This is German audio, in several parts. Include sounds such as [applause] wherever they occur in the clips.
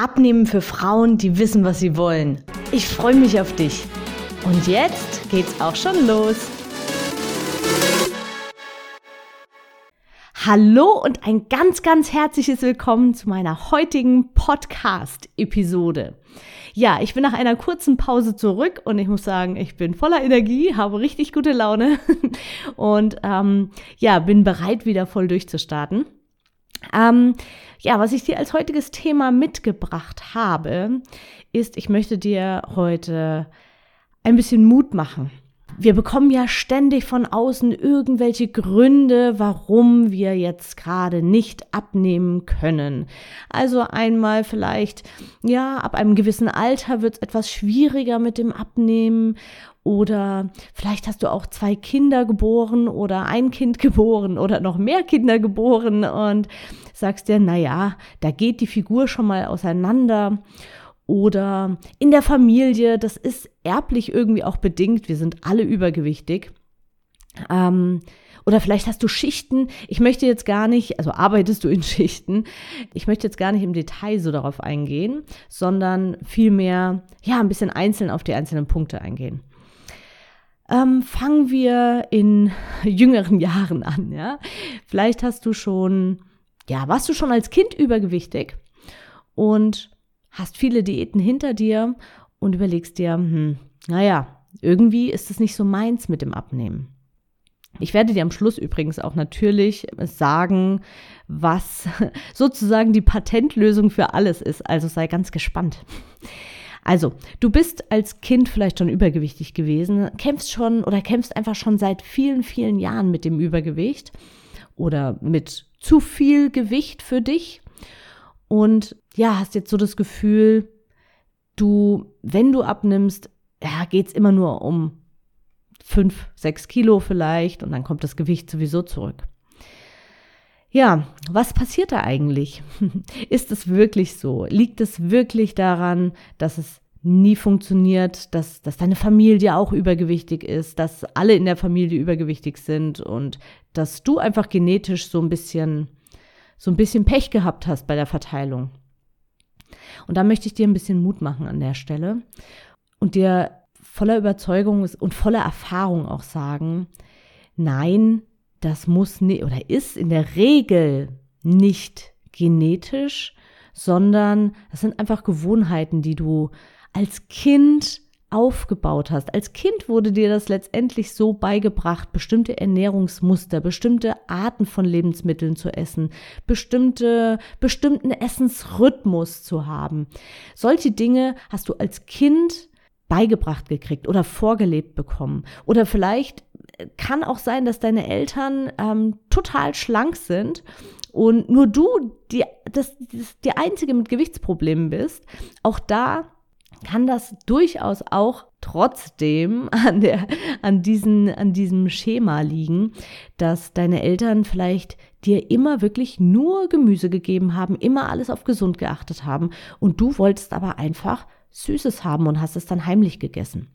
Abnehmen für Frauen, die wissen, was sie wollen. Ich freue mich auf dich. Und jetzt geht's auch schon los. Hallo und ein ganz, ganz herzliches Willkommen zu meiner heutigen Podcast-Episode. Ja, ich bin nach einer kurzen Pause zurück und ich muss sagen, ich bin voller Energie, habe richtig gute Laune [laughs] und ähm, ja, bin bereit, wieder voll durchzustarten. Ähm, ja, was ich dir als heutiges Thema mitgebracht habe, ist, ich möchte dir heute ein bisschen Mut machen. Wir bekommen ja ständig von außen irgendwelche Gründe, warum wir jetzt gerade nicht abnehmen können. Also einmal vielleicht, ja, ab einem gewissen Alter wird es etwas schwieriger mit dem Abnehmen oder vielleicht hast du auch zwei Kinder geboren oder ein Kind [laughs] geboren oder noch mehr Kinder geboren und sagst dir, naja, da geht die Figur schon mal auseinander oder in der Familie, das ist erblich irgendwie auch bedingt, wir sind alle übergewichtig. Ähm, oder vielleicht hast du Schichten. Ich möchte jetzt gar nicht, also arbeitest du in [laughs] Schichten. Ich möchte jetzt gar nicht im Detail so darauf eingehen, sondern vielmehr, ja, ein bisschen einzeln auf die einzelnen Punkte eingehen. Ähm, fangen wir in [laughs] jüngeren Jahren an, ja. Vielleicht hast du schon, ja, warst du schon als Kind übergewichtig und hast viele Diäten hinter dir und überlegst dir, hm, naja, irgendwie ist es nicht so meins mit dem Abnehmen. Ich werde dir am Schluss übrigens auch natürlich sagen, was [laughs] sozusagen die Patentlösung für alles ist. Also sei ganz gespannt. Also, du bist als Kind vielleicht schon übergewichtig gewesen, kämpfst schon oder kämpfst einfach schon seit vielen, vielen Jahren mit dem Übergewicht oder mit zu viel Gewicht für dich und ja, hast jetzt so das Gefühl, du, wenn du abnimmst, ja, geht's immer nur um fünf, sechs Kilo vielleicht und dann kommt das Gewicht sowieso zurück. Ja, was passiert da eigentlich? [laughs] Ist es wirklich so? Liegt es wirklich daran, dass es nie funktioniert, dass, dass deine Familie auch übergewichtig ist, dass alle in der Familie übergewichtig sind und dass du einfach genetisch so ein bisschen so ein bisschen Pech gehabt hast bei der Verteilung. Und da möchte ich dir ein bisschen Mut machen an der Stelle und dir voller Überzeugung und voller Erfahrung auch sagen, nein, das muss nicht oder ist in der Regel nicht genetisch, sondern das sind einfach Gewohnheiten, die du als Kind aufgebaut hast. Als Kind wurde dir das letztendlich so beigebracht, bestimmte Ernährungsmuster, bestimmte Arten von Lebensmitteln zu essen, bestimmte, bestimmten Essensrhythmus zu haben. Solche Dinge hast du als Kind beigebracht gekriegt oder vorgelebt bekommen. Oder vielleicht kann auch sein, dass deine Eltern ähm, total schlank sind und nur du die, das, das, die Einzige mit Gewichtsproblemen bist. Auch da kann das durchaus auch trotzdem [laughs] an, der, an, diesen, an diesem Schema liegen, dass deine Eltern vielleicht dir immer wirklich nur Gemüse gegeben haben, immer alles auf gesund geachtet haben und du wolltest aber einfach Süßes haben und hast es dann heimlich gegessen.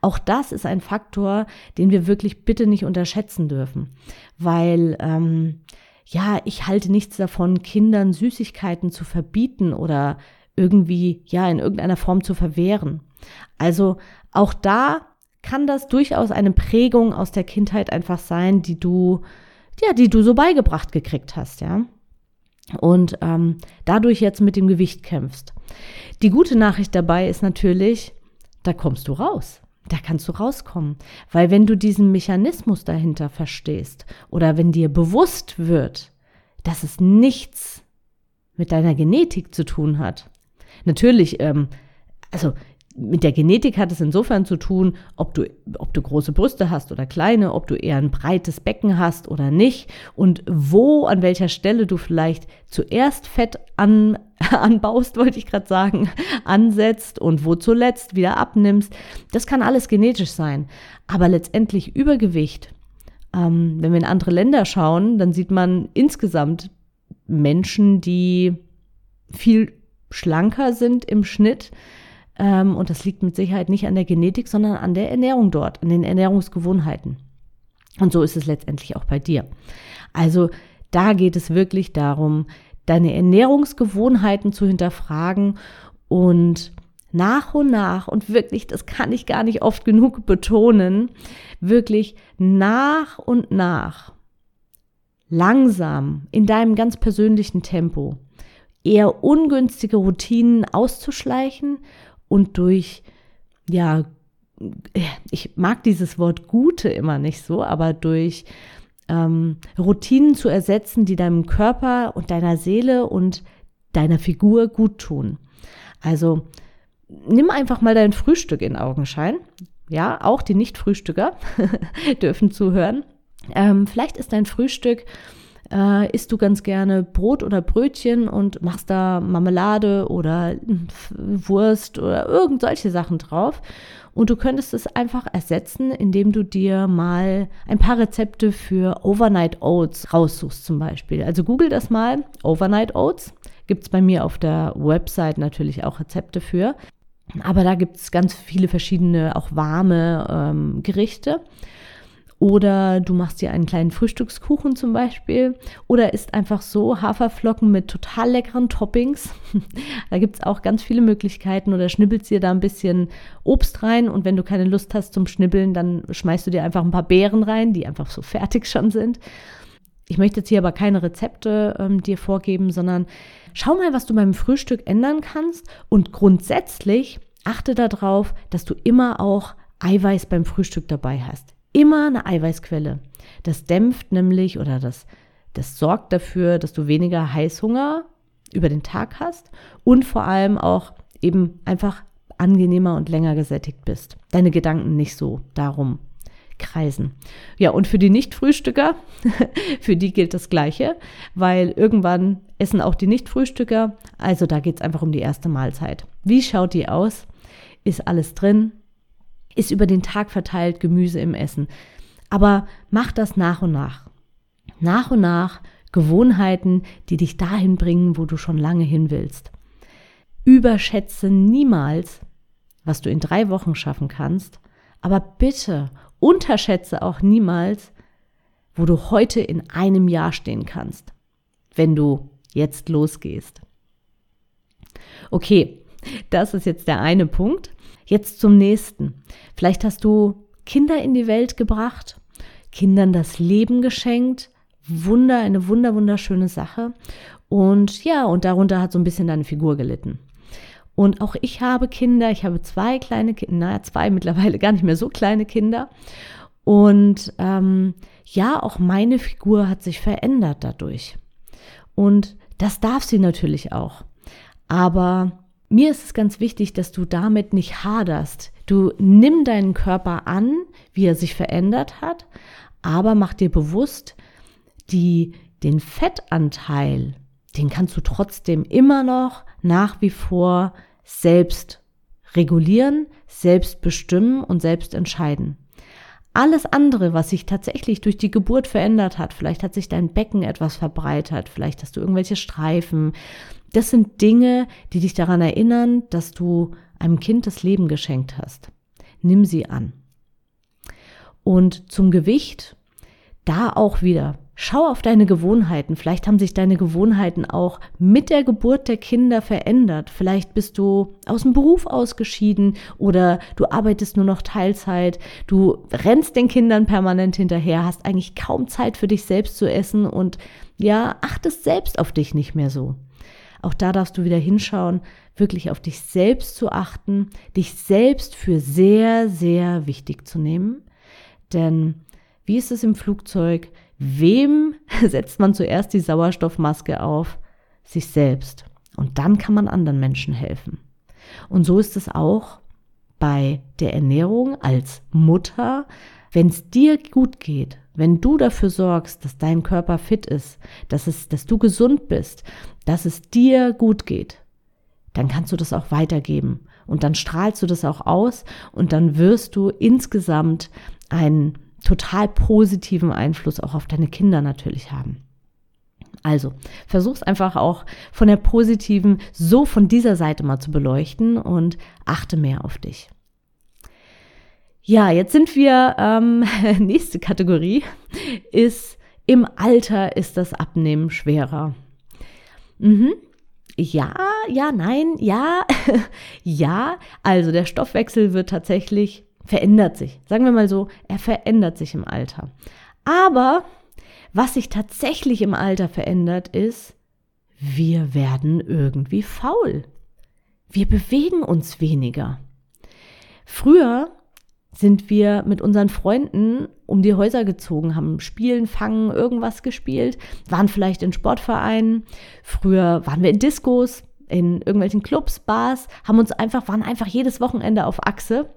Auch das ist ein Faktor, den wir wirklich bitte nicht unterschätzen dürfen, weil ähm, ja, ich halte nichts davon, Kindern Süßigkeiten zu verbieten oder irgendwie, ja, in irgendeiner Form zu verwehren. Also auch da kann das durchaus eine Prägung aus der Kindheit einfach sein, die du, ja, die du so beigebracht gekriegt hast, ja. Und ähm, dadurch jetzt mit dem Gewicht kämpfst. Die gute Nachricht dabei ist natürlich, da kommst du raus. Da kannst du rauskommen. Weil wenn du diesen Mechanismus dahinter verstehst oder wenn dir bewusst wird, dass es nichts mit deiner Genetik zu tun hat, Natürlich, ähm, also mit der Genetik hat es insofern zu tun, ob du, ob du große Brüste hast oder kleine, ob du eher ein breites Becken hast oder nicht und wo, an welcher Stelle du vielleicht zuerst Fett an, [laughs] anbaust, wollte ich gerade sagen, ansetzt und wo zuletzt wieder abnimmst. Das kann alles genetisch sein. Aber letztendlich Übergewicht, ähm, wenn wir in andere Länder schauen, dann sieht man insgesamt Menschen, die viel schlanker sind im Schnitt. Ähm, und das liegt mit Sicherheit nicht an der Genetik, sondern an der Ernährung dort, an den Ernährungsgewohnheiten. Und so ist es letztendlich auch bei dir. Also da geht es wirklich darum, deine Ernährungsgewohnheiten zu hinterfragen und nach und nach, und wirklich, das kann ich gar nicht oft genug betonen, wirklich nach und nach, langsam, in deinem ganz persönlichen Tempo, eher ungünstige Routinen auszuschleichen und durch, ja, ich mag dieses Wort Gute immer nicht so, aber durch ähm, Routinen zu ersetzen, die deinem Körper und deiner Seele und deiner Figur gut tun. Also nimm einfach mal dein Frühstück in Augenschein. Ja, auch die Nicht-Frühstücker [laughs] dürfen zuhören. Ähm, vielleicht ist dein Frühstück äh, isst du ganz gerne Brot oder Brötchen und machst da Marmelade oder Wurst oder irgend solche Sachen drauf. Und du könntest es einfach ersetzen, indem du dir mal ein paar Rezepte für Overnight Oats raussuchst zum Beispiel. Also google das mal, Overnight Oats. Gibt es bei mir auf der Website natürlich auch Rezepte für. Aber da gibt es ganz viele verschiedene, auch warme ähm, Gerichte. Oder du machst dir einen kleinen Frühstückskuchen zum Beispiel. Oder isst einfach so Haferflocken mit total leckeren Toppings. [laughs] da gibt es auch ganz viele Möglichkeiten. Oder schnibbelst dir da ein bisschen Obst rein. Und wenn du keine Lust hast zum Schnibbeln, dann schmeißt du dir einfach ein paar Beeren rein, die einfach so fertig schon sind. Ich möchte jetzt hier aber keine Rezepte ähm, dir vorgeben, sondern schau mal, was du beim Frühstück ändern kannst. Und grundsätzlich achte darauf, dass du immer auch Eiweiß beim Frühstück dabei hast immer eine Eiweißquelle. Das dämpft nämlich oder das, das sorgt dafür, dass du weniger Heißhunger über den Tag hast und vor allem auch eben einfach angenehmer und länger gesättigt bist. Deine Gedanken nicht so darum kreisen. Ja, und für die Nicht-Frühstücker, [laughs] für die gilt das Gleiche, weil irgendwann essen auch die Nicht-Frühstücker. Also da geht es einfach um die erste Mahlzeit. Wie schaut die aus? Ist alles drin? Ist über den Tag verteilt Gemüse im Essen. Aber mach das nach und nach. Nach und nach Gewohnheiten, die dich dahin bringen, wo du schon lange hin willst. Überschätze niemals, was du in drei Wochen schaffen kannst, aber bitte unterschätze auch niemals, wo du heute in einem Jahr stehen kannst, wenn du jetzt losgehst. Okay, das ist jetzt der eine Punkt. Jetzt zum nächsten. Vielleicht hast du Kinder in die Welt gebracht, Kindern das Leben geschenkt. Wunder, eine wunder, wunderschöne Sache. Und ja, und darunter hat so ein bisschen deine Figur gelitten. Und auch ich habe Kinder, ich habe zwei kleine Kinder, naja, zwei mittlerweile gar nicht mehr so kleine Kinder. Und ähm, ja, auch meine Figur hat sich verändert dadurch. Und das darf sie natürlich auch. Aber mir ist es ganz wichtig, dass du damit nicht haderst. Du nimm deinen Körper an, wie er sich verändert hat, aber mach dir bewusst, die, den Fettanteil, den kannst du trotzdem immer noch nach wie vor selbst regulieren, selbst bestimmen und selbst entscheiden. Alles andere, was sich tatsächlich durch die Geburt verändert hat, vielleicht hat sich dein Becken etwas verbreitert, vielleicht hast du irgendwelche Streifen, das sind Dinge, die dich daran erinnern, dass du einem Kind das Leben geschenkt hast. Nimm sie an. Und zum Gewicht, da auch wieder, schau auf deine Gewohnheiten. Vielleicht haben sich deine Gewohnheiten auch mit der Geburt der Kinder verändert. Vielleicht bist du aus dem Beruf ausgeschieden oder du arbeitest nur noch Teilzeit. Du rennst den Kindern permanent hinterher, hast eigentlich kaum Zeit für dich selbst zu essen und ja, achtest selbst auf dich nicht mehr so. Auch da darfst du wieder hinschauen, wirklich auf dich selbst zu achten, dich selbst für sehr, sehr wichtig zu nehmen. Denn wie ist es im Flugzeug? Wem [laughs] setzt man zuerst die Sauerstoffmaske auf? Sich selbst. Und dann kann man anderen Menschen helfen. Und so ist es auch bei der Ernährung als Mutter, wenn es dir gut geht, wenn du dafür sorgst, dass dein Körper fit ist, dass, es, dass du gesund bist, dass es dir gut geht, dann kannst du das auch weitergeben. Und dann strahlst du das auch aus und dann wirst du insgesamt einen total positiven Einfluss auch auf deine Kinder natürlich haben. Also, versuch's einfach auch von der positiven, so von dieser Seite mal zu beleuchten und achte mehr auf dich. Ja, jetzt sind wir, ähm, [laughs] nächste Kategorie ist, im Alter ist das Abnehmen schwerer. Mhm. Ja, ja, nein, ja, [laughs] ja. Also der Stoffwechsel wird tatsächlich, verändert sich. Sagen wir mal so, er verändert sich im Alter. Aber was sich tatsächlich im Alter verändert, ist, wir werden irgendwie faul. Wir bewegen uns weniger. Früher sind wir mit unseren Freunden um die Häuser gezogen, haben Spielen, Fangen, irgendwas gespielt, waren vielleicht in Sportvereinen. Früher waren wir in Diskos, in irgendwelchen Clubs, Bars, haben uns einfach, waren einfach jedes Wochenende auf Achse,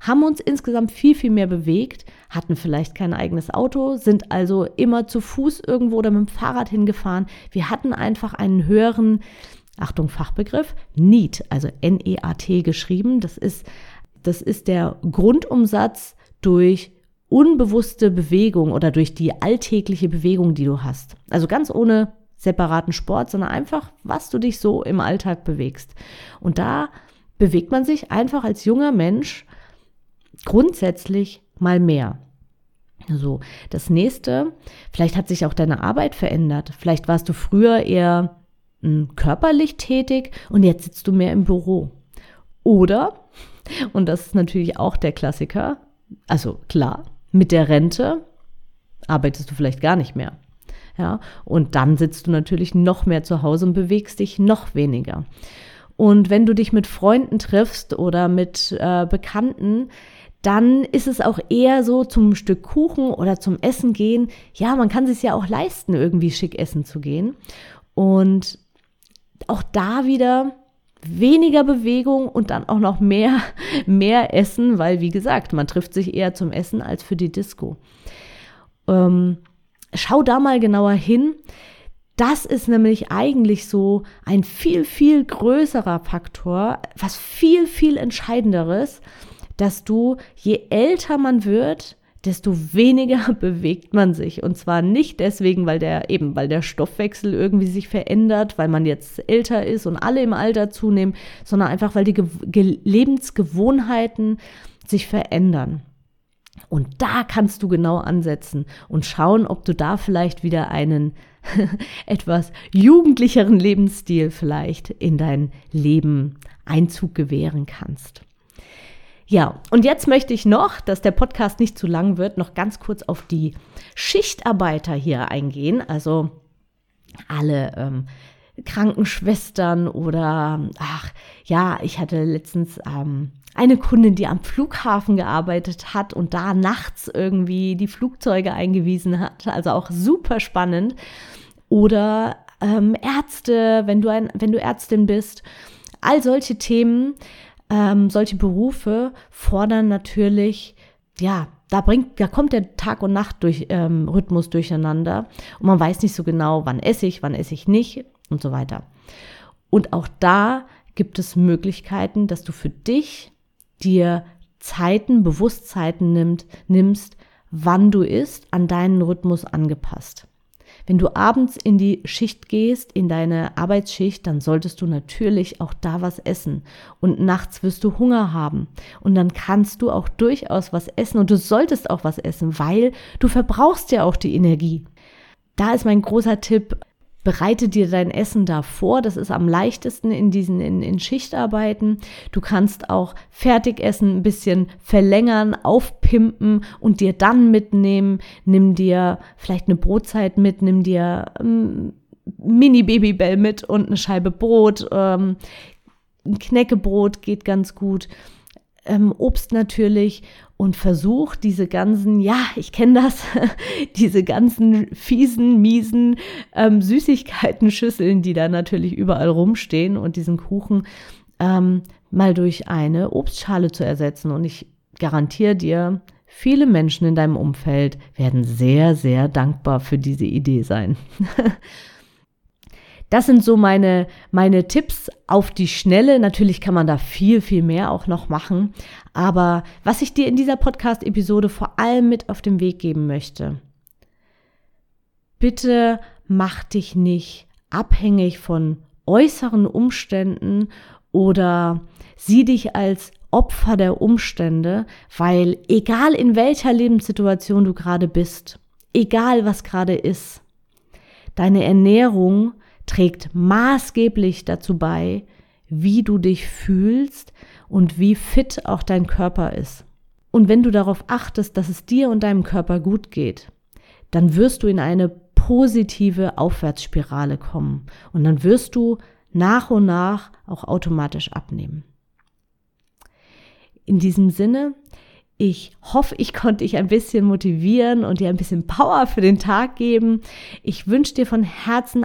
haben uns insgesamt viel, viel mehr bewegt, hatten vielleicht kein eigenes Auto, sind also immer zu Fuß irgendwo oder mit dem Fahrrad hingefahren. Wir hatten einfach einen höheren, Achtung, Fachbegriff, Need, also N-E-A-T geschrieben. Das ist das ist der Grundumsatz durch unbewusste Bewegung oder durch die alltägliche Bewegung, die du hast. Also ganz ohne separaten Sport, sondern einfach, was du dich so im Alltag bewegst. Und da bewegt man sich einfach als junger Mensch grundsätzlich mal mehr. So, das nächste, vielleicht hat sich auch deine Arbeit verändert. Vielleicht warst du früher eher hm, körperlich tätig und jetzt sitzt du mehr im Büro. Oder und das ist natürlich auch der Klassiker. Also klar, mit der Rente arbeitest du vielleicht gar nicht mehr. Ja, und dann sitzt du natürlich noch mehr zu Hause und bewegst dich noch weniger. Und wenn du dich mit Freunden triffst oder mit äh, Bekannten, dann ist es auch eher so zum Stück Kuchen oder zum Essen gehen. Ja, man kann sich ja auch leisten, irgendwie schick essen zu gehen. Und auch da wieder weniger Bewegung und dann auch noch mehr, [laughs] mehr Essen, weil wie gesagt, man trifft sich eher zum Essen als für die Disco. Ähm, schau da mal genauer hin. Das ist nämlich eigentlich so ein viel, viel größerer Faktor, was viel, viel entscheidenderes, dass du, je älter man wird, desto weniger [laughs] bewegt man sich. Und zwar nicht deswegen, weil der eben, weil der Stoffwechsel irgendwie sich verändert, weil man jetzt älter ist und alle im Alter zunehmen, sondern einfach, weil die Ge Lebensgewohnheiten sich verändern. Und da kannst du genau ansetzen und schauen, ob du da vielleicht wieder einen [laughs] etwas jugendlicheren Lebensstil vielleicht in dein Leben Einzug gewähren kannst. Ja, und jetzt möchte ich noch, dass der Podcast nicht zu lang wird, noch ganz kurz auf die Schichtarbeiter hier eingehen. Also alle ähm, Krankenschwestern oder, ach ja, ich hatte letztens ähm, eine Kundin, die am Flughafen gearbeitet hat und da nachts irgendwie die Flugzeuge eingewiesen hat. Also auch super spannend. Oder ähm, Ärzte, wenn du, ein, wenn du Ärztin bist. All solche Themen ähm, solche Berufe fordern natürlich, ja, da bringt, da kommt der Tag und Nacht durch ähm, Rhythmus durcheinander und man weiß nicht so genau, wann esse ich, wann esse ich nicht und so weiter. Und auch da gibt es Möglichkeiten, dass du für dich dir Zeiten, Bewusstzeiten nimmt, nimmst, wann du isst, an deinen Rhythmus angepasst. Wenn du abends in die Schicht gehst, in deine Arbeitsschicht, dann solltest du natürlich auch da was essen. Und nachts wirst du Hunger haben. Und dann kannst du auch durchaus was essen und du solltest auch was essen, weil du verbrauchst ja auch die Energie. Da ist mein großer Tipp, bereite dir dein Essen da vor. Das ist am leichtesten in diesen in, in Schichtarbeiten. Du kannst auch Fertigessen ein bisschen verlängern, aufpimpen und dir dann mitnehmen. Nimm dir vielleicht eine Brotzeit mit, nimm dir ähm, Mini Babybell mit und eine Scheibe Brot. Ähm, ein Knäckebrot geht ganz gut. Ähm, Obst natürlich und versuch diese ganzen, ja, ich kenne das, [laughs] diese ganzen fiesen, miesen ähm, Süßigkeiten-Schüsseln, die da natürlich überall rumstehen und diesen Kuchen, ähm, mal durch eine Obstschale zu ersetzen. Und ich garantiere dir, viele Menschen in deinem Umfeld werden sehr, sehr dankbar für diese Idee sein. [laughs] Das sind so meine, meine Tipps auf die Schnelle. Natürlich kann man da viel, viel mehr auch noch machen. Aber was ich dir in dieser Podcast-Episode vor allem mit auf den Weg geben möchte, bitte mach dich nicht abhängig von äußeren Umständen oder sieh dich als Opfer der Umstände, weil egal in welcher Lebenssituation du gerade bist, egal was gerade ist, deine Ernährung trägt maßgeblich dazu bei, wie du dich fühlst und wie fit auch dein Körper ist. Und wenn du darauf achtest, dass es dir und deinem Körper gut geht, dann wirst du in eine positive Aufwärtsspirale kommen und dann wirst du nach und nach auch automatisch abnehmen. In diesem Sinne, ich hoffe, ich konnte dich ein bisschen motivieren und dir ein bisschen Power für den Tag geben. Ich wünsche dir von Herzen